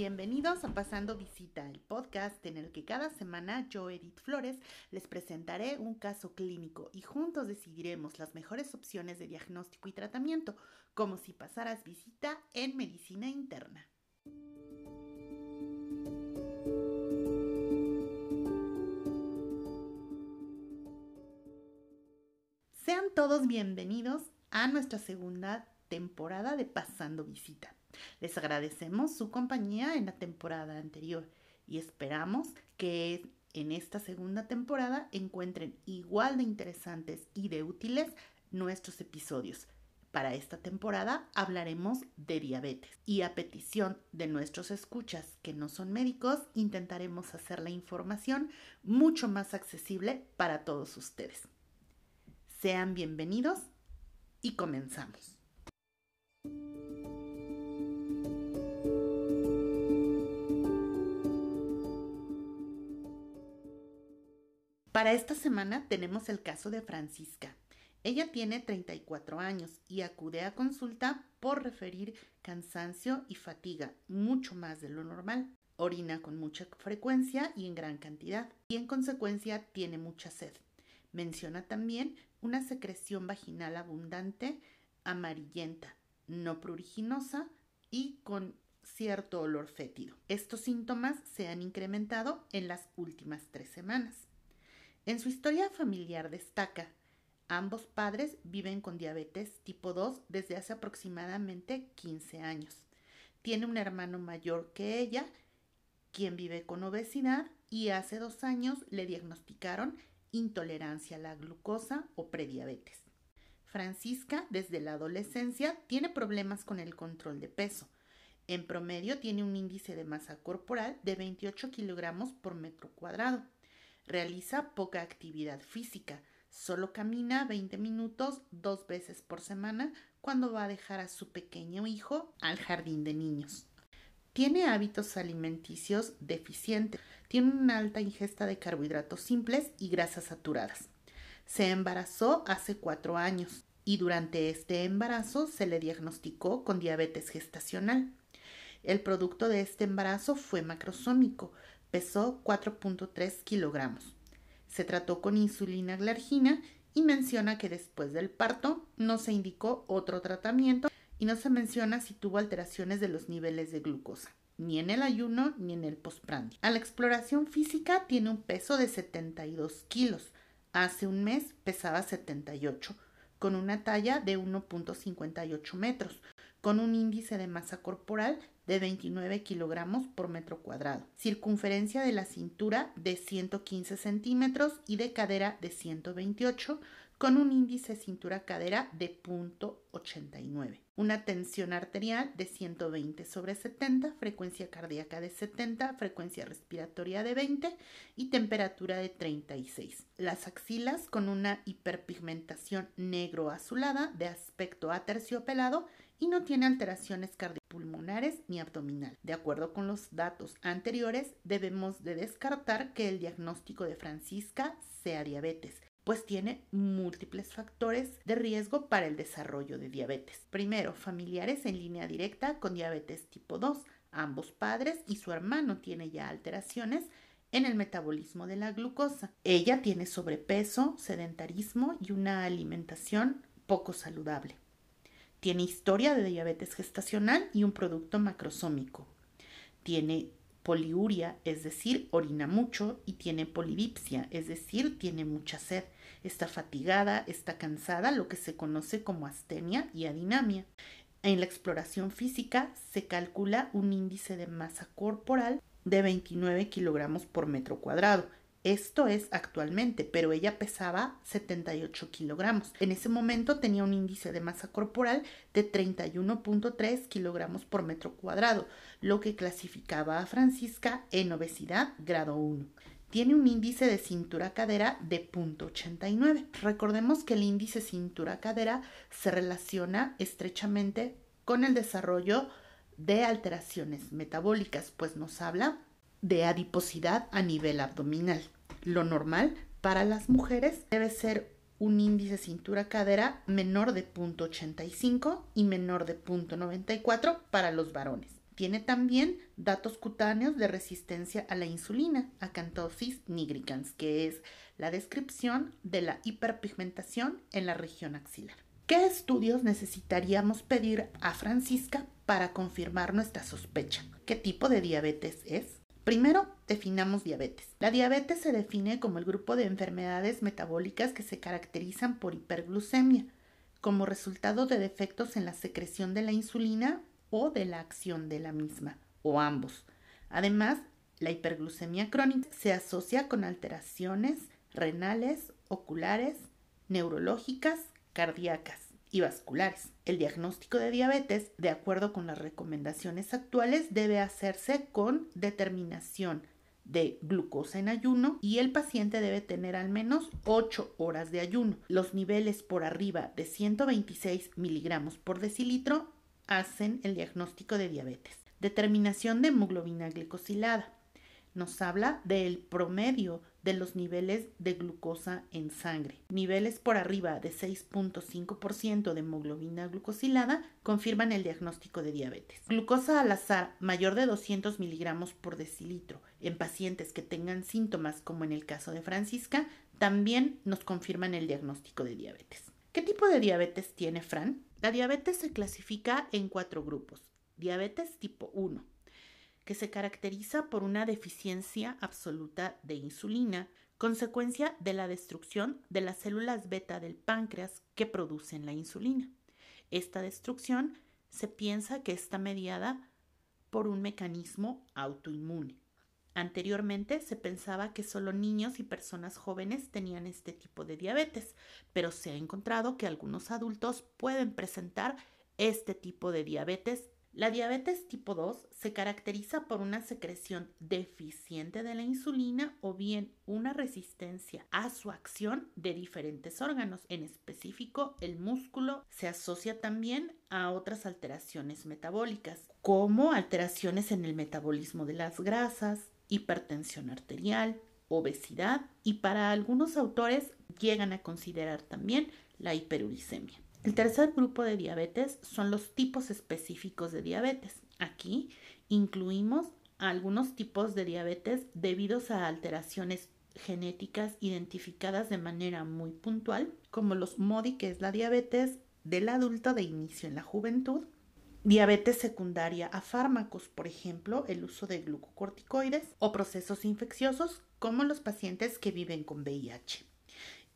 Bienvenidos a Pasando Visita, el podcast en el que cada semana yo, Edith Flores, les presentaré un caso clínico y juntos decidiremos las mejores opciones de diagnóstico y tratamiento, como si pasaras visita en medicina interna. Sean todos bienvenidos a nuestra segunda temporada de Pasando Visita. Les agradecemos su compañía en la temporada anterior y esperamos que en esta segunda temporada encuentren igual de interesantes y de útiles nuestros episodios. Para esta temporada hablaremos de diabetes y a petición de nuestros escuchas que no son médicos intentaremos hacer la información mucho más accesible para todos ustedes. Sean bienvenidos y comenzamos. Para esta semana tenemos el caso de Francisca. Ella tiene 34 años y acude a consulta por referir cansancio y fatiga, mucho más de lo normal. Orina con mucha frecuencia y en gran cantidad, y en consecuencia tiene mucha sed. Menciona también una secreción vaginal abundante, amarillenta, no pruriginosa y con cierto olor fétido. Estos síntomas se han incrementado en las últimas tres semanas. En su historia familiar destaca, ambos padres viven con diabetes tipo 2 desde hace aproximadamente 15 años. Tiene un hermano mayor que ella, quien vive con obesidad y hace dos años le diagnosticaron intolerancia a la glucosa o prediabetes. Francisca, desde la adolescencia, tiene problemas con el control de peso. En promedio tiene un índice de masa corporal de 28 kilogramos por metro cuadrado Realiza poca actividad física, solo camina 20 minutos dos veces por semana cuando va a dejar a su pequeño hijo al jardín de niños. Tiene hábitos alimenticios deficientes, tiene una alta ingesta de carbohidratos simples y grasas saturadas. Se embarazó hace cuatro años y durante este embarazo se le diagnosticó con diabetes gestacional. El producto de este embarazo fue macrosómico, pesó 4.3 kilogramos. Se trató con insulina glargina y menciona que después del parto no se indicó otro tratamiento y no se menciona si tuvo alteraciones de los niveles de glucosa, ni en el ayuno ni en el postprandio. A la exploración física tiene un peso de 72 kilos. Hace un mes pesaba 78, con una talla de 1.58 metros, con un índice de masa corporal de 29 kilogramos por metro cuadrado, circunferencia de la cintura de 115 centímetros y de cadera de 128, con un índice cintura-cadera de 0.89, una tensión arterial de 120 sobre 70, frecuencia cardíaca de 70, frecuencia respiratoria de 20 y temperatura de 36. Las axilas con una hiperpigmentación negro-azulada de aspecto aterciopelado y no tiene alteraciones cardiopulmonares ni abdominal. De acuerdo con los datos anteriores, debemos de descartar que el diagnóstico de Francisca sea diabetes pues tiene múltiples factores de riesgo para el desarrollo de diabetes. Primero, familiares en línea directa con diabetes tipo 2. Ambos padres y su hermano tienen ya alteraciones en el metabolismo de la glucosa. Ella tiene sobrepeso, sedentarismo y una alimentación poco saludable. Tiene historia de diabetes gestacional y un producto macrosómico. Tiene poliuria, es decir, orina mucho, y tiene polidipsia, es decir, tiene mucha sed. Está fatigada, está cansada, lo que se conoce como astenia y adinamia. En la exploración física se calcula un índice de masa corporal de 29 kilogramos por metro cuadrado, esto es actualmente, pero ella pesaba 78 kilogramos. En ese momento tenía un índice de masa corporal de 31.3 kilogramos por metro cuadrado, lo que clasificaba a Francisca en obesidad grado 1 tiene un índice de cintura-cadera de 0.89. Recordemos que el índice cintura-cadera se relaciona estrechamente con el desarrollo de alteraciones metabólicas, pues nos habla de adiposidad a nivel abdominal. Lo normal para las mujeres debe ser un índice cintura-cadera menor de 0.85 y menor de 0.94 para los varones. Tiene también datos cutáneos de resistencia a la insulina, acanthosis nigricans, que es la descripción de la hiperpigmentación en la región axilar. ¿Qué estudios necesitaríamos pedir a Francisca para confirmar nuestra sospecha? ¿Qué tipo de diabetes es? Primero, definamos diabetes. La diabetes se define como el grupo de enfermedades metabólicas que se caracterizan por hiperglucemia, como resultado de defectos en la secreción de la insulina o de la acción de la misma, o ambos. Además, la hiperglucemia crónica se asocia con alteraciones renales, oculares, neurológicas, cardíacas y vasculares. El diagnóstico de diabetes, de acuerdo con las recomendaciones actuales, debe hacerse con determinación de glucosa en ayuno y el paciente debe tener al menos 8 horas de ayuno. Los niveles por arriba de 126 miligramos por decilitro hacen el diagnóstico de diabetes. Determinación de hemoglobina glicosilada. Nos habla del promedio de los niveles de glucosa en sangre. Niveles por arriba de 6.5% de hemoglobina glucosilada confirman el diagnóstico de diabetes. Glucosa al azar mayor de 200 miligramos por decilitro en pacientes que tengan síntomas como en el caso de Francisca también nos confirman el diagnóstico de diabetes. ¿Qué tipo de diabetes tiene Fran? La diabetes se clasifica en cuatro grupos. Diabetes tipo 1, que se caracteriza por una deficiencia absoluta de insulina, consecuencia de la destrucción de las células beta del páncreas que producen la insulina. Esta destrucción se piensa que está mediada por un mecanismo autoinmune. Anteriormente se pensaba que solo niños y personas jóvenes tenían este tipo de diabetes, pero se ha encontrado que algunos adultos pueden presentar este tipo de diabetes. La diabetes tipo 2 se caracteriza por una secreción deficiente de la insulina o bien una resistencia a su acción de diferentes órganos, en específico el músculo. Se asocia también a otras alteraciones metabólicas, como alteraciones en el metabolismo de las grasas, hipertensión arterial, obesidad y para algunos autores llegan a considerar también la hiperuricemia. El tercer grupo de diabetes son los tipos específicos de diabetes. Aquí incluimos algunos tipos de diabetes debidos a alteraciones genéticas identificadas de manera muy puntual, como los MODI, que es la diabetes del adulto de inicio en la juventud, diabetes secundaria a fármacos, por ejemplo, el uso de glucocorticoides o procesos infecciosos como los pacientes que viven con VIH.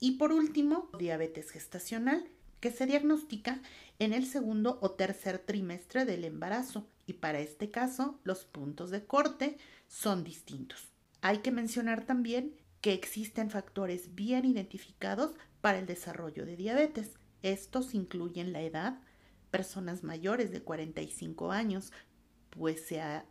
Y por último, diabetes gestacional, que se diagnostica en el segundo o tercer trimestre del embarazo y para este caso los puntos de corte son distintos. Hay que mencionar también que existen factores bien identificados para el desarrollo de diabetes. Estos incluyen la edad, personas mayores de 45 años, pues se ha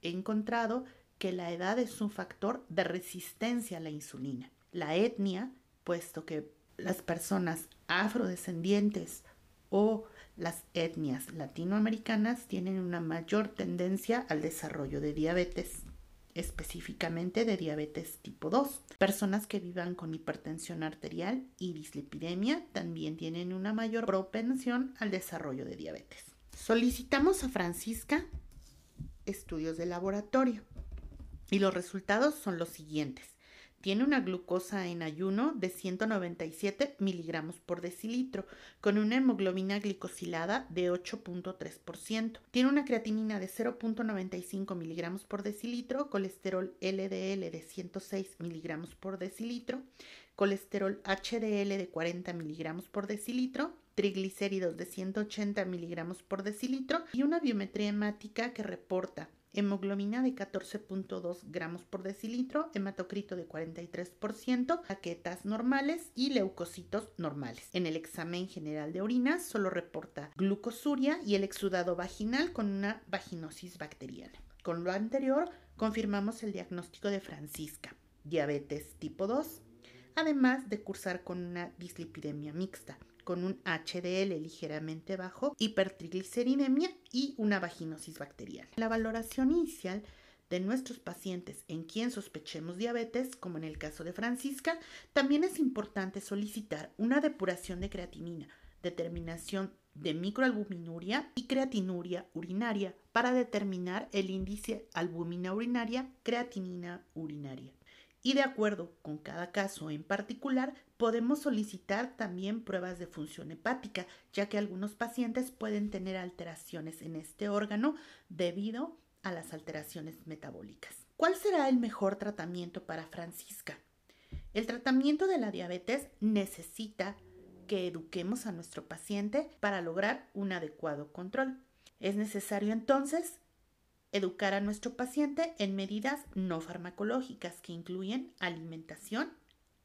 encontrado que la edad es un factor de resistencia a la insulina. La etnia, puesto que las personas afrodescendientes o las etnias latinoamericanas tienen una mayor tendencia al desarrollo de diabetes específicamente de diabetes tipo 2. Personas que vivan con hipertensión arterial y dislipidemia también tienen una mayor propensión al desarrollo de diabetes. Solicitamos a Francisca estudios de laboratorio y los resultados son los siguientes. Tiene una glucosa en ayuno de 197 miligramos por decilitro, con una hemoglobina glicosilada de 8.3%. Tiene una creatinina de 0.95 miligramos por decilitro, colesterol LDL de 106 miligramos por decilitro, colesterol HDL de 40 miligramos por decilitro, triglicéridos de 180 miligramos por decilitro y una biometría hemática que reporta hemoglobina de 14.2 gramos por decilitro, hematocrito de 43%, plaquetas normales y leucocitos normales. En el examen general de orina solo reporta glucosuria y el exudado vaginal con una vaginosis bacteriana. Con lo anterior, confirmamos el diagnóstico de Francisca, diabetes tipo 2, además de cursar con una dislipidemia mixta con un HDL ligeramente bajo, hipertrigliceridemia y una vaginosis bacteriana. La valoración inicial de nuestros pacientes en quien sospechemos diabetes, como en el caso de Francisca, también es importante solicitar una depuración de creatinina, determinación de microalbuminuria y creatinuria urinaria para determinar el índice albúmina urinaria, creatinina urinaria. Y de acuerdo con cada caso en particular, podemos solicitar también pruebas de función hepática, ya que algunos pacientes pueden tener alteraciones en este órgano debido a las alteraciones metabólicas. ¿Cuál será el mejor tratamiento para Francisca? El tratamiento de la diabetes necesita que eduquemos a nuestro paciente para lograr un adecuado control. Es necesario entonces educar a nuestro paciente en medidas no farmacológicas que incluyen alimentación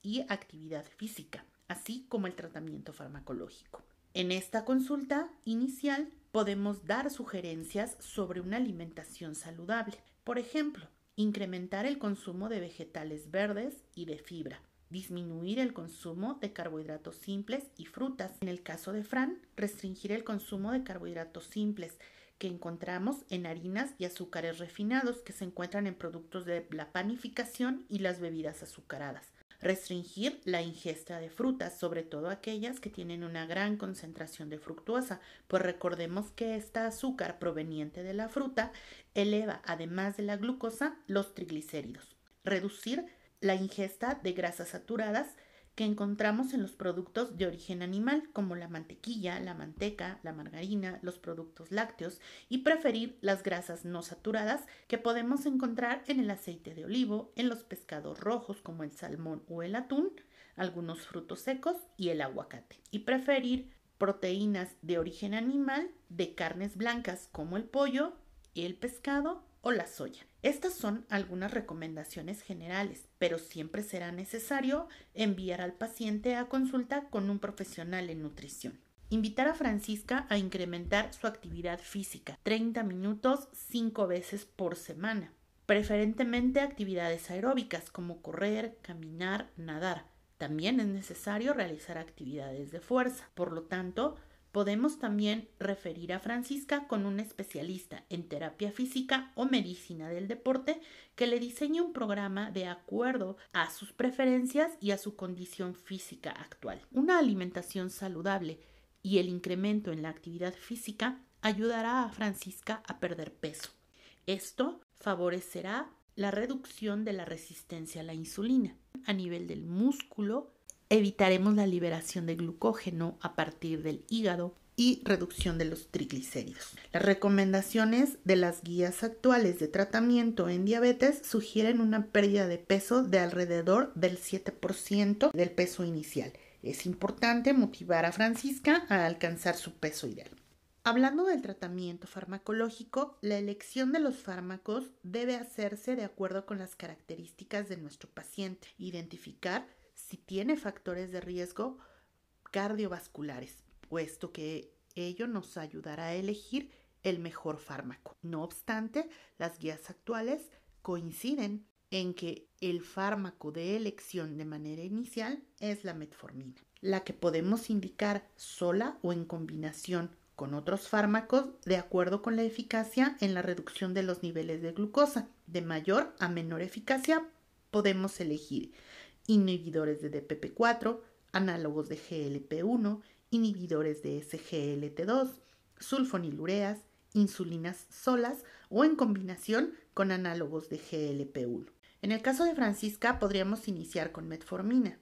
y actividad física, así como el tratamiento farmacológico. En esta consulta inicial podemos dar sugerencias sobre una alimentación saludable. Por ejemplo, incrementar el consumo de vegetales verdes y de fibra, disminuir el consumo de carbohidratos simples y frutas. En el caso de Fran, restringir el consumo de carbohidratos simples que encontramos en harinas y azúcares refinados que se encuentran en productos de la panificación y las bebidas azucaradas. Restringir la ingesta de frutas, sobre todo aquellas que tienen una gran concentración de fructuosa, pues recordemos que esta azúcar proveniente de la fruta eleva, además de la glucosa, los triglicéridos. Reducir la ingesta de grasas saturadas que encontramos en los productos de origen animal, como la mantequilla, la manteca, la margarina, los productos lácteos, y preferir las grasas no saturadas que podemos encontrar en el aceite de olivo, en los pescados rojos como el salmón o el atún, algunos frutos secos y el aguacate. Y preferir proteínas de origen animal de carnes blancas como el pollo, el pescado o la soya. Estas son algunas recomendaciones generales, pero siempre será necesario enviar al paciente a consulta con un profesional en nutrición. Invitar a Francisca a incrementar su actividad física, 30 minutos 5 veces por semana, preferentemente actividades aeróbicas como correr, caminar, nadar. También es necesario realizar actividades de fuerza. Por lo tanto, Podemos también referir a Francisca con un especialista en terapia física o medicina del deporte que le diseñe un programa de acuerdo a sus preferencias y a su condición física actual. Una alimentación saludable y el incremento en la actividad física ayudará a Francisca a perder peso. Esto favorecerá la reducción de la resistencia a la insulina a nivel del músculo evitaremos la liberación de glucógeno a partir del hígado y reducción de los triglicéridos. Las recomendaciones de las guías actuales de tratamiento en diabetes sugieren una pérdida de peso de alrededor del 7% del peso inicial. Es importante motivar a Francisca a alcanzar su peso ideal. Hablando del tratamiento farmacológico, la elección de los fármacos debe hacerse de acuerdo con las características de nuestro paciente, identificar si tiene factores de riesgo cardiovasculares, puesto que ello nos ayudará a elegir el mejor fármaco. No obstante, las guías actuales coinciden en que el fármaco de elección de manera inicial es la metformina, la que podemos indicar sola o en combinación con otros fármacos de acuerdo con la eficacia en la reducción de los niveles de glucosa. De mayor a menor eficacia podemos elegir inhibidores de DPP4, análogos de GLP1, inhibidores de SGLT2, sulfonilureas, insulinas solas o en combinación con análogos de GLP1. En el caso de Francisca podríamos iniciar con metformina,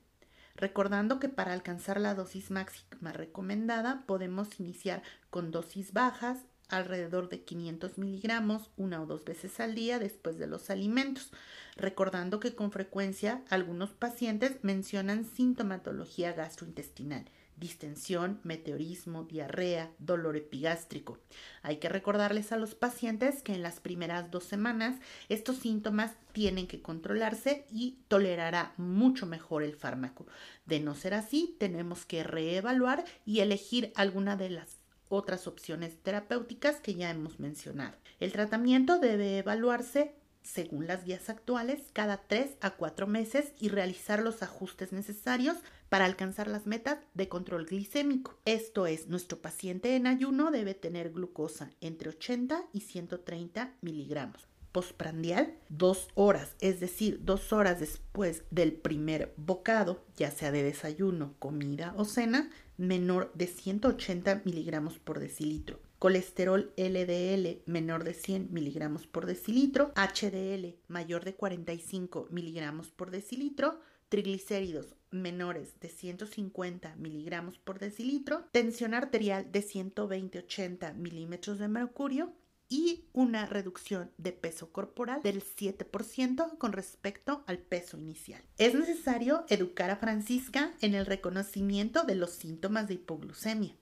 recordando que para alcanzar la dosis máxima recomendada podemos iniciar con dosis bajas alrededor de 500 miligramos una o dos veces al día después de los alimentos, recordando que con frecuencia algunos pacientes mencionan sintomatología gastrointestinal, distensión, meteorismo, diarrea, dolor epigástrico. Hay que recordarles a los pacientes que en las primeras dos semanas estos síntomas tienen que controlarse y tolerará mucho mejor el fármaco. De no ser así, tenemos que reevaluar y elegir alguna de las otras opciones terapéuticas que ya hemos mencionado. El tratamiento debe evaluarse según las guías actuales cada 3 a 4 meses y realizar los ajustes necesarios para alcanzar las metas de control glicémico. Esto es, nuestro paciente en ayuno debe tener glucosa entre 80 y 130 miligramos. Postprandial, dos horas, es decir, dos horas después del primer bocado, ya sea de desayuno, comida o cena, menor de 180 miligramos por decilitro. Colesterol LDL menor de 100 miligramos por decilitro. HDL mayor de 45 miligramos por decilitro. Triglicéridos menores de 150 miligramos por decilitro. Tensión arterial de 120-80 milímetros de mercurio y una reducción de peso corporal del 7% con respecto al peso inicial. Es necesario educar a Francisca en el reconocimiento de los síntomas de hipoglucemia,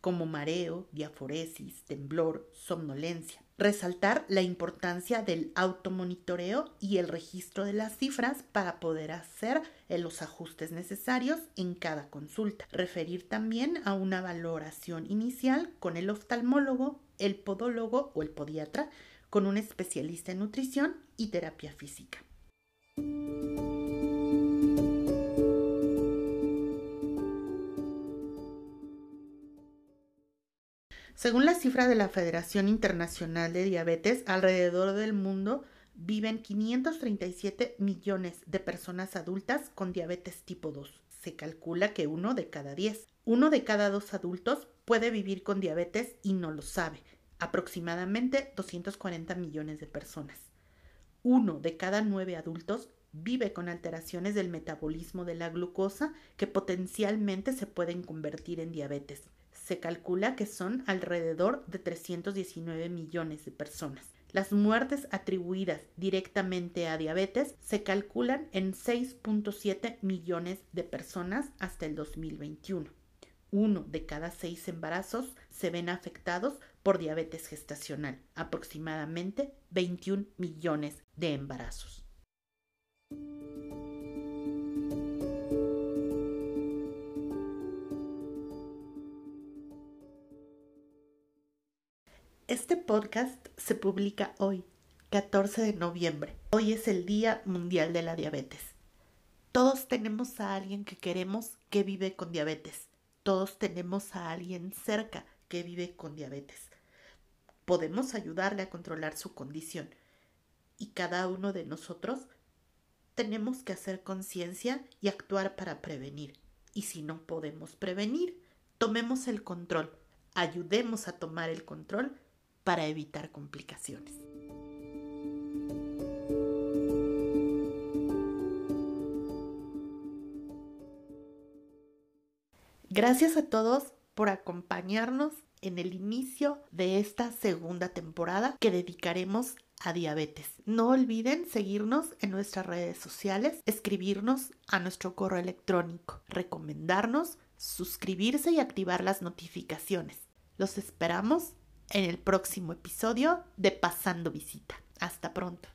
como mareo, diaforesis, temblor, somnolencia. Resaltar la importancia del automonitoreo y el registro de las cifras para poder hacer los ajustes necesarios en cada consulta. Referir también a una valoración inicial con el oftalmólogo el podólogo o el podiatra con un especialista en nutrición y terapia física. Según la cifra de la Federación Internacional de Diabetes, alrededor del mundo viven 537 millones de personas adultas con diabetes tipo 2. Se calcula que uno de cada 10, uno de cada dos adultos puede vivir con diabetes y no lo sabe, aproximadamente 240 millones de personas. Uno de cada nueve adultos vive con alteraciones del metabolismo de la glucosa que potencialmente se pueden convertir en diabetes. Se calcula que son alrededor de 319 millones de personas. Las muertes atribuidas directamente a diabetes se calculan en 6.7 millones de personas hasta el 2021 uno de cada seis embarazos se ven afectados por diabetes gestacional, aproximadamente 21 millones de embarazos. Este podcast se publica hoy, 14 de noviembre. Hoy es el Día Mundial de la Diabetes. Todos tenemos a alguien que queremos que vive con diabetes todos tenemos a alguien cerca que vive con diabetes. Podemos ayudarle a controlar su condición y cada uno de nosotros tenemos que hacer conciencia y actuar para prevenir. Y si no podemos prevenir, tomemos el control, ayudemos a tomar el control para evitar complicaciones. Gracias a todos por acompañarnos en el inicio de esta segunda temporada que dedicaremos a diabetes. No olviden seguirnos en nuestras redes sociales, escribirnos a nuestro correo electrónico, recomendarnos, suscribirse y activar las notificaciones. Los esperamos en el próximo episodio de Pasando Visita. Hasta pronto.